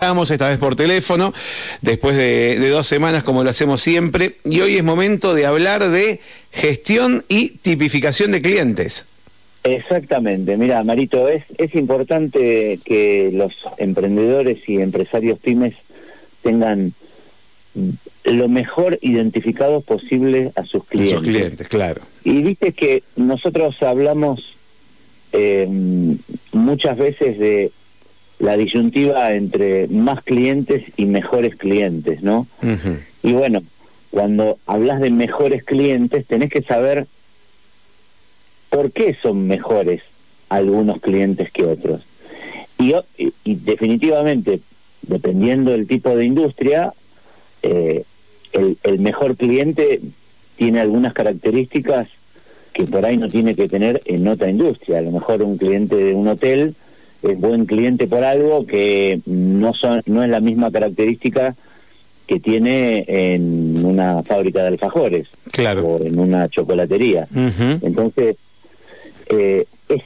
Estamos esta vez por teléfono, después de, dos semanas como lo hacemos siempre, y hoy es momento de hablar de gestión y tipificación de clientes. Exactamente, mira, Marito, es, es importante que los emprendedores y empresarios pymes tengan lo mejor identificado posible a sus clientes. A sus clientes, claro. Y viste que nosotros hablamos eh, muchas veces de la disyuntiva entre más clientes y mejores clientes, ¿no? Y bueno, cuando hablas de mejores clientes, tenés que saber por qué son mejores algunos clientes que otros. Y, y, definitivamente, dependiendo del tipo de industria, eh, el, el mejor cliente tiene algunas características que por ahí no tiene que tener en otra industria. A lo mejor un cliente de un hotel es buen cliente por algo que no son no es la misma característica que tiene en una fábrica de alfajores claro. o en una chocolatería. Entonces, eh, es,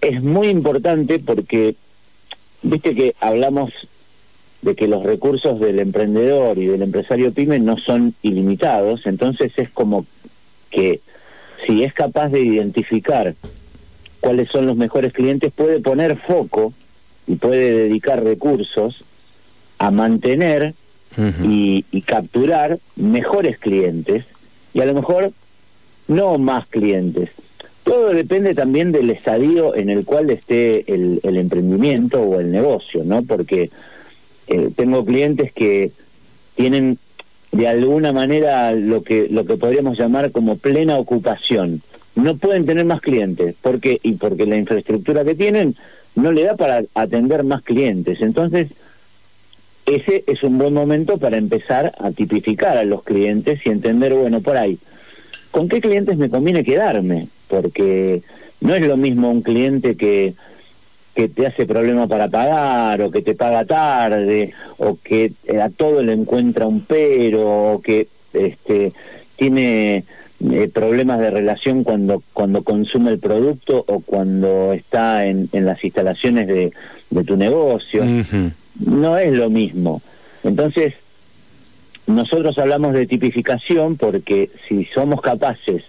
es muy importante porque, viste que hablamos de que los recursos del emprendedor y del empresario pyme no son ilimitados, entonces es como que si es capaz de identificar cuáles son los mejores clientes, puede poner foco y puede dedicar recursos a mantener y, capturar mejores clientes y a lo mejor no más clientes. Todo depende también del estadio en el cual esté el, emprendimiento o el negocio, ¿no? Porque eh, tengo clientes que tienen de alguna manera lo que lo que podríamos llamar como plena ocupación no pueden tener más clientes. porque Y porque la infraestructura que tienen no le da para atender más clientes. Entonces, ese es un buen momento para empezar a tipificar a los clientes y entender, bueno, por ahí, ¿con qué clientes me conviene quedarme? Porque no es lo mismo un cliente que que te hace problema para pagar o que te paga tarde o que a todo le encuentra un pero o que este tiene eh, problemas de relación cuando cuando consume el producto o cuando está en, en las instalaciones de, de tu negocio. No es lo mismo. Entonces, nosotros hablamos de tipificación porque si somos capaces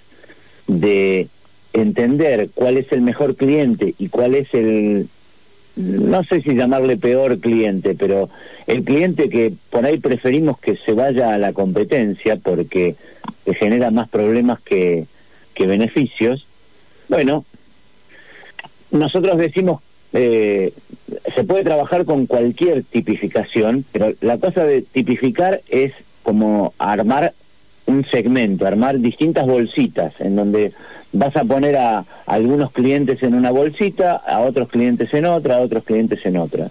de entender cuál es el mejor cliente y cuál es el, no sé si llamarle peor cliente, pero el cliente que por ahí preferimos que se vaya a la competencia porque genera más problemas que, que beneficios, bueno, nosotros decimos, eh, se puede trabajar con cualquier tipificación, pero la cosa de tipificar es como armar un segmento, armar distintas bolsitas en donde vas a poner a, algunos clientes en una bolsita, a otros clientes en otra, a otros clientes en otra.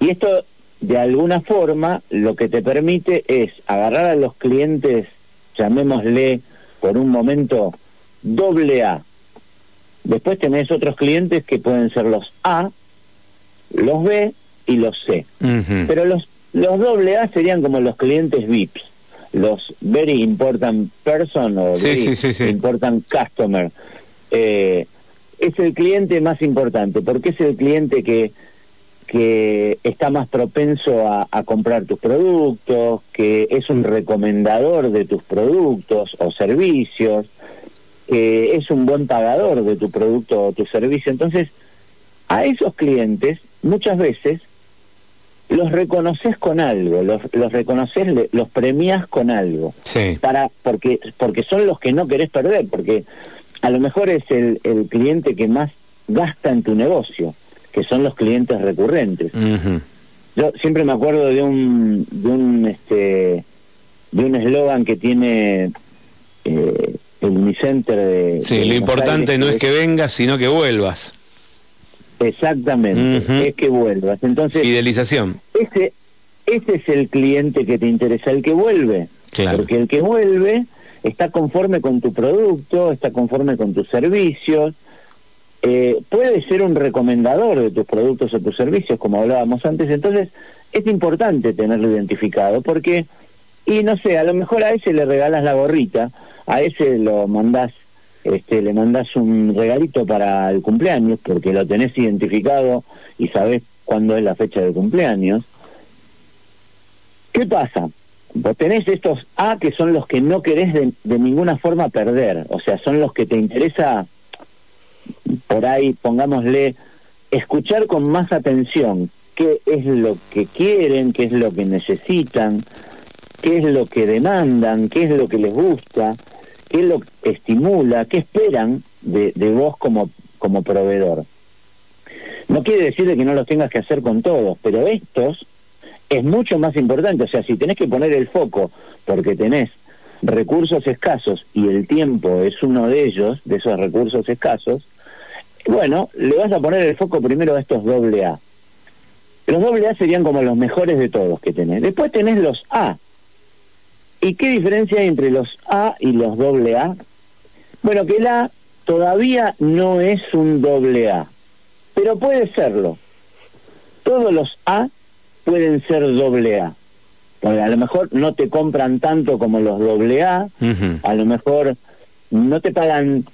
Y esto, de alguna forma, lo que te permite es agarrar a los clientes, llamémosle por un momento, doble A. Después tenés otros clientes que pueden ser los A, los B y los C. Pero los, los doble A serían como los clientes VIPs los very important person o very important customer. Eh, es el cliente más importante, porque es el cliente que, que está más propenso a, comprar tus productos, que es un recomendador de tus productos o servicios, que es un buen pagador de tu producto o tu servicio. Entonces, a esos clientes muchas veces los reconoces con algo, los, los reconoces, los premias con algo. Sí. Para, porque, porque son los que no querés perder, porque a lo mejor es el, el cliente que más gasta en tu negocio, que son los clientes recurrentes. Yo siempre me acuerdo de un, de un, este, de un eslogan que tiene eh, el Unicenter de... Sí, lo importante no es que vengas, sino que vuelvas. Exactamente, es que vuelvas. Entonces, fidelización. Ese, ese es el cliente que te interesa, el que vuelve. Claro. Porque el que vuelve está conforme con tu producto, está conforme con tus servicios, eh, puede ser un recomendador de tus productos o tus servicios, como hablábamos antes. Entonces, es importante tenerlo identificado porque, y no sé, a lo mejor a ese le regalas la gorrita, a ese lo mandás este, le mandás un regalito para el cumpleaños, porque lo tenés identificado y sabés cuándo es la fecha de cumpleaños, ¿Qué pasa? Vos tenés estos A que son los que no querés de, de ninguna forma perder, o sea, son los que te interesa, por ahí, pongámosle, escuchar con más atención qué es lo que quieren, qué es lo que necesitan, qué es lo que demandan, qué es lo que les gusta, qué es lo que estimula, qué esperan de, de vos como, como proveedor. No quiere decir que no los tengas que hacer con todos, pero estos es mucho más importante. O sea, si tenés que poner el foco porque tenés recursos escasos y el tiempo es uno de ellos, de esos recursos escasos, bueno, le vas a poner el foco primero a estos doble A. Los doble A serían como los mejores de todos que tenés. Después tenés los A. ¿Y qué diferencia hay entre los A y los doble A? Bueno, que el A todavía no es un doble A, pero puede serlo. Todos los A pueden ser doble A. Porque a lo mejor no te compran tanto como los doble A, a lo mejor no te pagan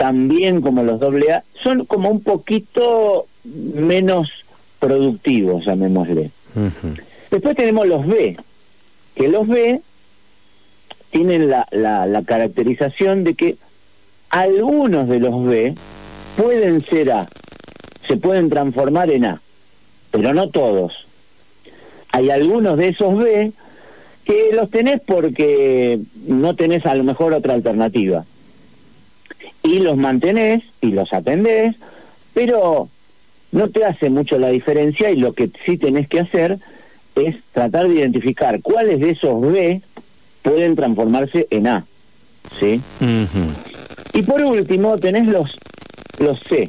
tan bien como los doble A, son como un poquito menos productivos, llamémosle. Después tenemos los B, que los B tienen la, la, la caracterización de que algunos de los B pueden ser A, se pueden transformar en A, pero no todos. Hay algunos de esos B que los tenés porque no tenés a lo mejor otra alternativa. Y los mantenés y los atendés, pero no te hace mucho la diferencia y lo que sí tenés que hacer es tratar de identificar cuáles de esos B pueden transformarse en A. ¿Sí? Y por último tenés los, los C,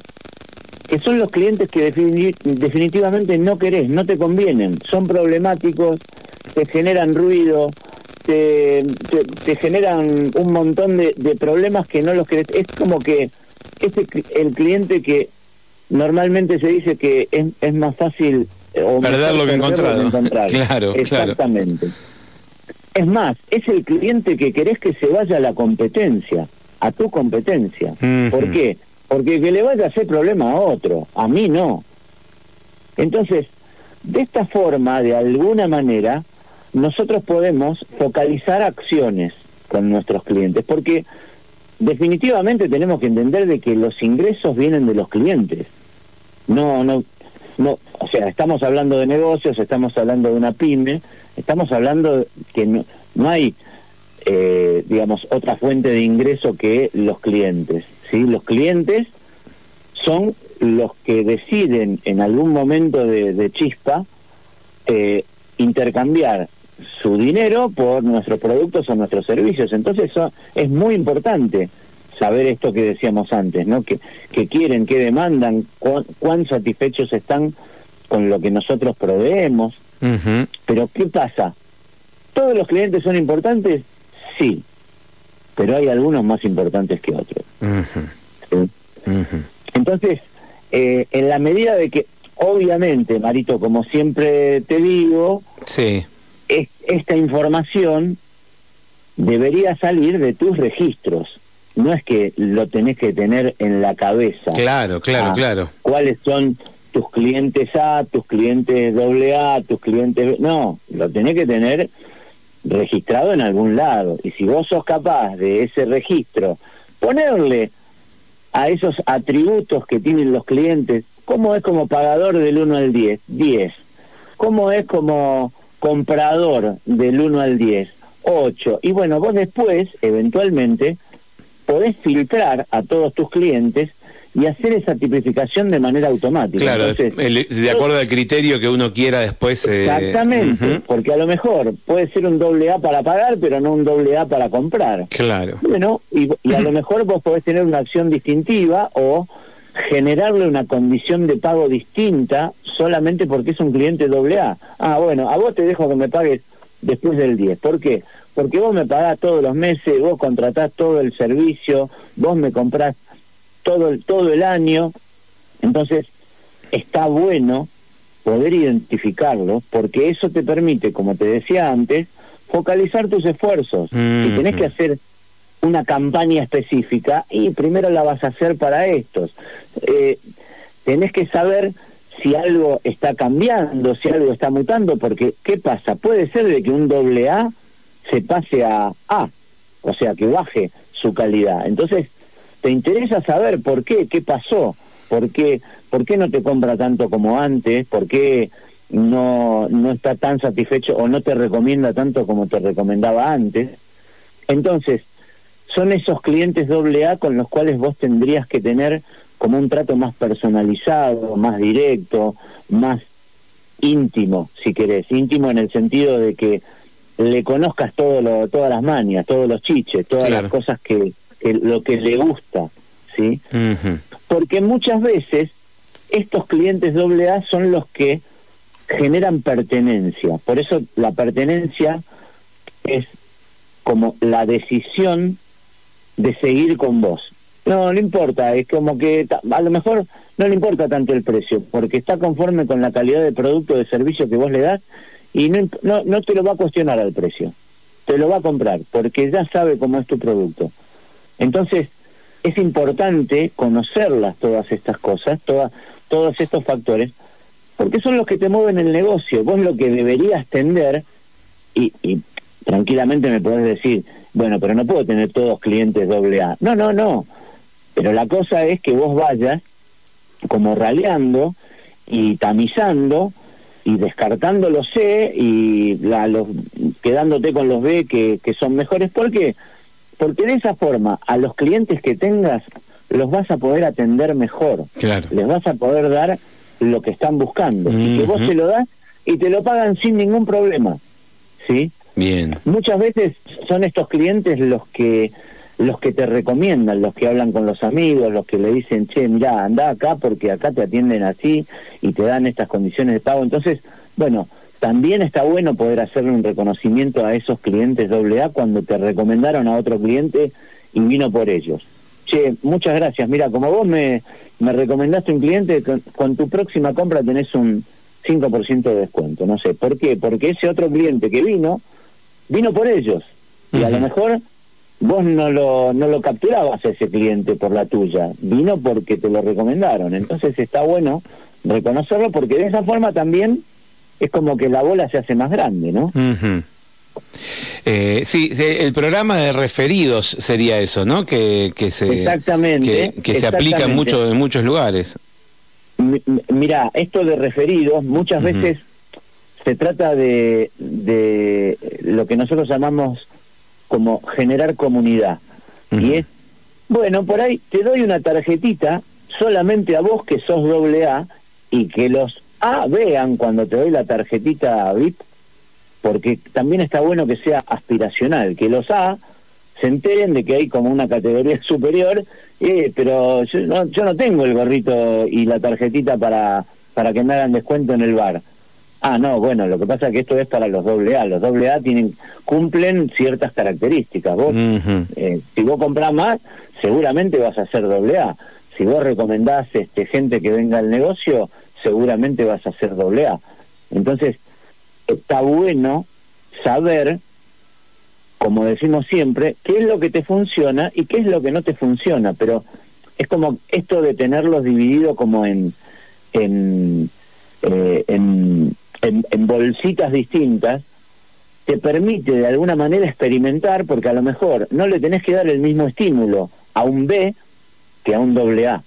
que son los clientes que definitivamente no querés, no te convienen, son problemáticos, te generan ruido, te, te, generan un montón de, de, problemas que no los querés. Es como que este el cliente que normalmente se dice que es, es más fácil o perder lo que encontrar. Claro, Exactamente. Es más, es el cliente que querés que se vaya a la competencia, a tu competencia. ¿Por qué? Porque que le vaya a hacer problema a otro, a mí no. Entonces, de esta forma, de alguna manera, nosotros podemos focalizar acciones con nuestros clientes, porque definitivamente tenemos que entender de que los ingresos vienen de los clientes. No, no, no, o sea, estamos hablando de negocios, estamos hablando de una pyme, estamos hablando que no, no hay, eh, digamos, otra fuente de ingreso que los clientes. ¿sí? Los clientes son los que deciden en algún momento de, chispa eh, intercambiar su dinero por nuestros productos o nuestros servicios. Entonces eso es muy importante saber esto que decíamos antes, ¿no? Que, que quieren, que demandan, cuán satisfechos están con lo que nosotros proveemos. Pero ¿qué pasa? ¿Todos los clientes son importantes? Sí, pero hay algunos más importantes que otros. Entonces, eh, en la medida de que, obviamente, Marito, como siempre te digo, sí. Esta información debería salir de tus registros. No es que lo tenés que tener en la cabeza. Claro, claro, ah, claro. ¿Cuáles son tus clientes A, tus clientes AA, tus clientes... No, lo tenés que tener registrado en algún lado. Y si vos sos capaz de ese registro ponerle a esos atributos que tienen los clientes, ¿cómo es como pagador del 1 al 10? 10. ¿Cómo es como comprador del 1 al 10? 8. Y bueno, vos después, eventualmente, podés filtrar a todos tus clientes y hacer esa tipificación de manera automática. Claro, de acuerdo al criterio que uno quiera después. Eh, exactamente, porque a lo mejor puede ser un doble A para pagar, pero no un doble A para comprar. Claro. Bueno, y, y a lo mejor vos podés tener una acción distintiva o generarle una condición de pago distinta solamente porque es un cliente doble A. Ah, bueno, a vos te dejo que me pagues después del 10. ¿Por qué? Porque vos me pagás todos los meses, vos contratás todo el servicio, vos me comprás todo el, todo el año. Entonces, está bueno poder identificarlo, porque eso te permite, como te decía antes, focalizar tus esfuerzos. Si tenés que hacer una campaña específica, y primero la vas a hacer para estos. Eh, tenés que saber si algo está cambiando, si algo está mutando, porque ¿qué pasa? Puede ser de que un doble A se pase a A, o sea, que baje su calidad. Entonces, te interesa saber por qué, qué pasó, por qué, por qué no te compra tanto como antes, por qué no, no está tan satisfecho o no te recomienda tanto como te recomendaba antes. Entonces, son esos clientes doble A con los cuales vos tendrías que tener como un trato más personalizado, más directo, más íntimo, si querés, íntimo en el sentido de que le conozcas todo lo, todas las manias, todos los chiches, todas las cosas que, lo que le gusta, ¿sí? Porque muchas veces estos clientes doble A son los que generan pertenencia. Por eso la pertenencia es como la decisión de seguir con vos. No, no importa, es como que a lo mejor no le importa tanto el precio, porque está conforme con la calidad de producto o de servicio que vos le das y no, no, no te lo va a cuestionar al precio, te lo va a comprar, porque ya sabe cómo es tu producto. Entonces, es importante conocerlas todas estas cosas, todas, todos estos factores, porque son los que te mueven el negocio. Vos lo que deberías tender, y, y tranquilamente me podés decir, bueno, pero no puedo tener todos clientes doble A. No, no, no. Pero la cosa es que vos vayas como raleando y tamizando y descartando los C y la, los, quedándote con los B que, que son mejores. ¿Por qué? Porque de esa forma a los clientes que tengas los vas a poder atender mejor. Claro. Les vas a poder dar lo que están buscando. Y que vos te lo das y te lo pagan sin ningún problema. ¿Sí? Bien. Muchas veces son estos clientes los que los que te recomiendan, los que hablan con los amigos, los que le dicen, che, mira, anda acá porque acá te atienden así y te dan estas condiciones de pago. Entonces, bueno, también está bueno poder hacerle un reconocimiento a esos clientes doble A cuando te recomendaron a otro cliente y vino por ellos. Che, muchas gracias. Mira, como vos me, me recomendaste un cliente, con, tu próxima compra tenés un 5% de descuento. No sé, ¿por qué? Porque ese otro cliente que vino, vino por ellos. Y a lo mejor vos no lo, no lo capturabas a ese cliente por la tuya, vino porque te lo recomendaron. Entonces está bueno reconocerlo porque de esa forma también es como que la bola se hace más grande, ¿no? Eh, sí, el programa de referidos sería eso, ¿no? Que, que se, exactamente, que, se aplica en, muchos en muchos lugares. mira, esto de referidos muchas veces se trata de, de lo que nosotros llamamos como generar comunidad. Y es, bueno, por ahí te doy una tarjetita solamente a vos que sos doble A y que los A vean cuando te doy la tarjetita VIP, porque también está bueno que sea aspiracional, que los A se enteren de que hay como una categoría superior, eh, pero yo no, yo no tengo el gorrito y la tarjetita para, para que me hagan descuento en el bar. Ah, no, bueno, lo que pasa es que esto es para los doble A. Los doble A tienen, cumplen ciertas características. Vos, eh, si vos comprás más, seguramente vas a ser doble A. Si vos recomendás este, gente que venga al negocio, seguramente vas a ser doble A. Entonces, está bueno saber, como decimos siempre, qué es lo que te funciona y qué es lo que no te funciona. Pero es como esto de tenerlos divididos como en, en, eh, en en, bolsitas distintas, te permite de alguna manera experimentar, porque a lo mejor no le tenés que dar el mismo estímulo a un B que a un doble A.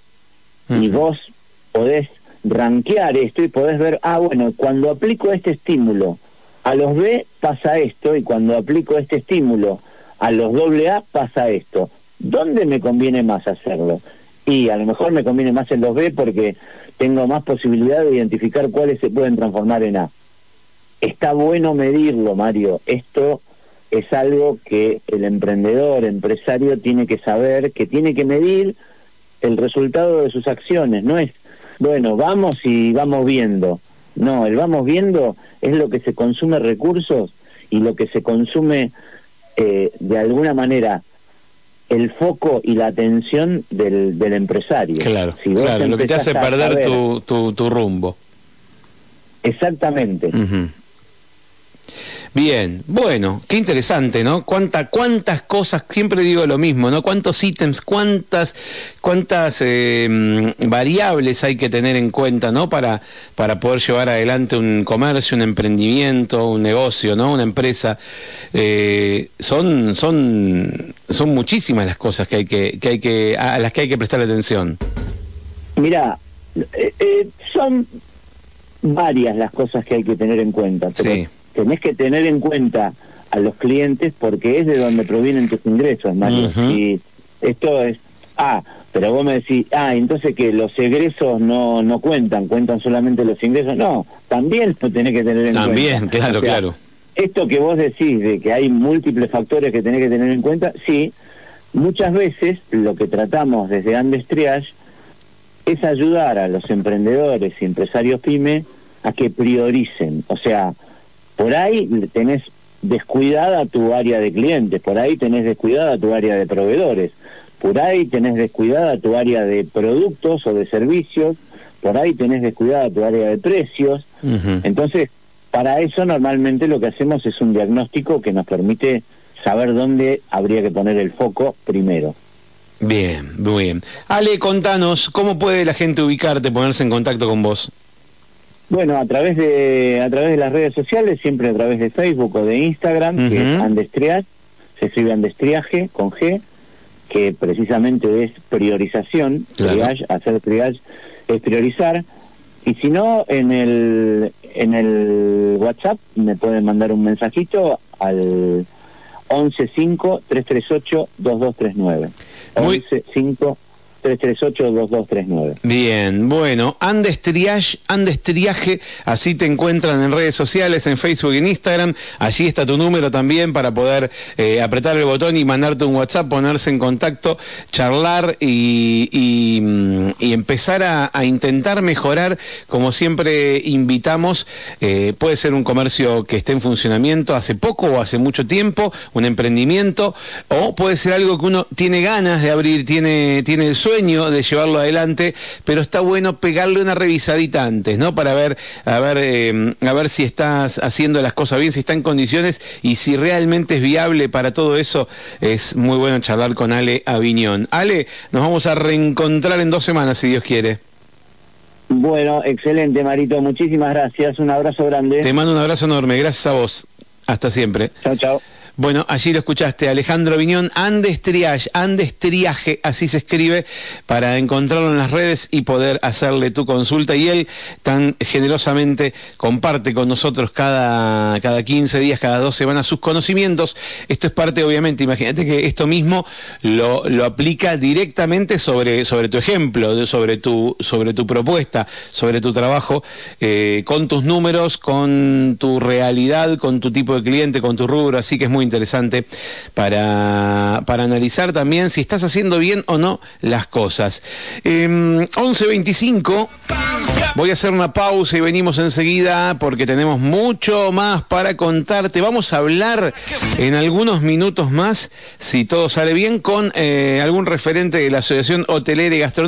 Y vos podés rankear esto y podés ver, ah, bueno, cuando aplico este estímulo a los B pasa esto y cuando aplico este estímulo a los doble A pasa esto. ¿Dónde me conviene más hacerlo? Y a lo mejor me conviene más en los B porque tengo más posibilidad de identificar cuáles se pueden transformar en A. Está bueno medirlo, Mario. Esto es algo que el emprendedor, empresario, tiene que saber, que tiene que medir el resultado de sus acciones. No es, bueno, vamos y vamos viendo. No, el vamos viendo es lo que se consume recursos y lo que se consume eh, de alguna manera el foco y la atención del, del empresario. Claro, claro lo que te hace perder tu, tu, rumbo. Exactamente. Bien, bueno, qué interesante, ¿no? Cuánta, cuántas cosas, siempre digo lo mismo, ¿no? Cuántos ítems, cuántas, cuántas eh, variables hay que tener en cuenta, ¿no? Para, para poder llevar adelante un comercio, un emprendimiento, un negocio, ¿no? Una empresa. Eh, son, son, son muchísimas las cosas que hay que, que hay que, a las que hay que prestar atención. Mira, eh, son varias las cosas que hay que tener en cuenta. Pero Tenés que tener en cuenta a los clientes porque es de donde provienen tus ingresos, Mario. Y esto es, ah, pero vos me decís, ah, entonces que los egresos no, no cuentan, cuentan solamente los ingresos. No, también lo tenés que tener en cuenta. También, claro, claro. Esto que vos decís de que hay múltiples factores que tenés que tener en cuenta, sí, muchas veces lo que tratamos desde Andes Triage es ayudar a los emprendedores y empresarios pyme a que prioricen. O sea, por ahí tenés descuidada tu área de clientes, por ahí tenés descuidada tu área de proveedores, por ahí tenés descuidada tu área de productos o de servicios, por ahí tenés descuidada tu área de precios. Entonces, para eso normalmente lo que hacemos es un diagnóstico que nos permite saber dónde habría que poner el foco primero. Bien, muy bien. Ale, contanos, ¿cómo puede la gente ubicarte, ponerse en contacto con vos? Bueno, a través de a través de las redes sociales, siempre a través de Facebook o de Instagram, que es Andestriage, se escribe Andestriaje con G, que precisamente es priorización, triage, hacer triage es priorizar. Y si no, en el en el WhatsApp me pueden mandar un mensajito al 115-338-2239. 115 338-2239. Bien, bueno, Andes Triage, Andes Triaje, así te encuentran en redes sociales, en Facebook y en Instagram. Allí está tu número también para poder eh, apretar el botón y mandarte un WhatsApp, ponerse en contacto, charlar y, y, mm, empezar a, intentar mejorar, como siempre invitamos. Eh, puede ser un comercio que esté en funcionamiento hace poco o hace mucho tiempo, un emprendimiento, o puede ser algo que uno tiene ganas de abrir, tiene, tiene el sueño de llevarlo adelante, pero está bueno pegarle una revisadita antes, ¿no? Para ver, a ver, eh, a ver si estás haciendo las cosas bien, si está en condiciones y si realmente es viable para todo eso. Es muy bueno charlar con Ale Aviñón. Ale, nos vamos a reencontrar en dos semanas, si Dios quiere. Bueno, excelente, Marito. Muchísimas gracias. Un abrazo grande. Te mando un abrazo enorme. Gracias a vos. Hasta siempre. Chao, chao. Bueno, allí lo escuchaste, Alejandro Viñón, Andes Triage, Andes Triaje, así se escribe, para encontrarlo en las redes y poder hacerle tu consulta. Y él tan generosamente comparte con nosotros cada, cada 15 días, cada dos semanas sus conocimientos. Esto es parte, obviamente, imagínate que esto mismo lo, lo aplica directamente sobre, sobre tu ejemplo, sobre tu, sobre tu propuesta, sobre tu trabajo, eh, con tus números, con tu realidad, con tu tipo de cliente, con tu rubro, así que es muy interesante para, para analizar también si estás haciendo bien o no las cosas. Eh, 11.25, voy a hacer una pausa y venimos enseguida porque tenemos mucho más para contarte. Vamos a hablar en algunos minutos más, si todo sale bien, con eh, algún referente de la Asociación Hotelera y Gastronómica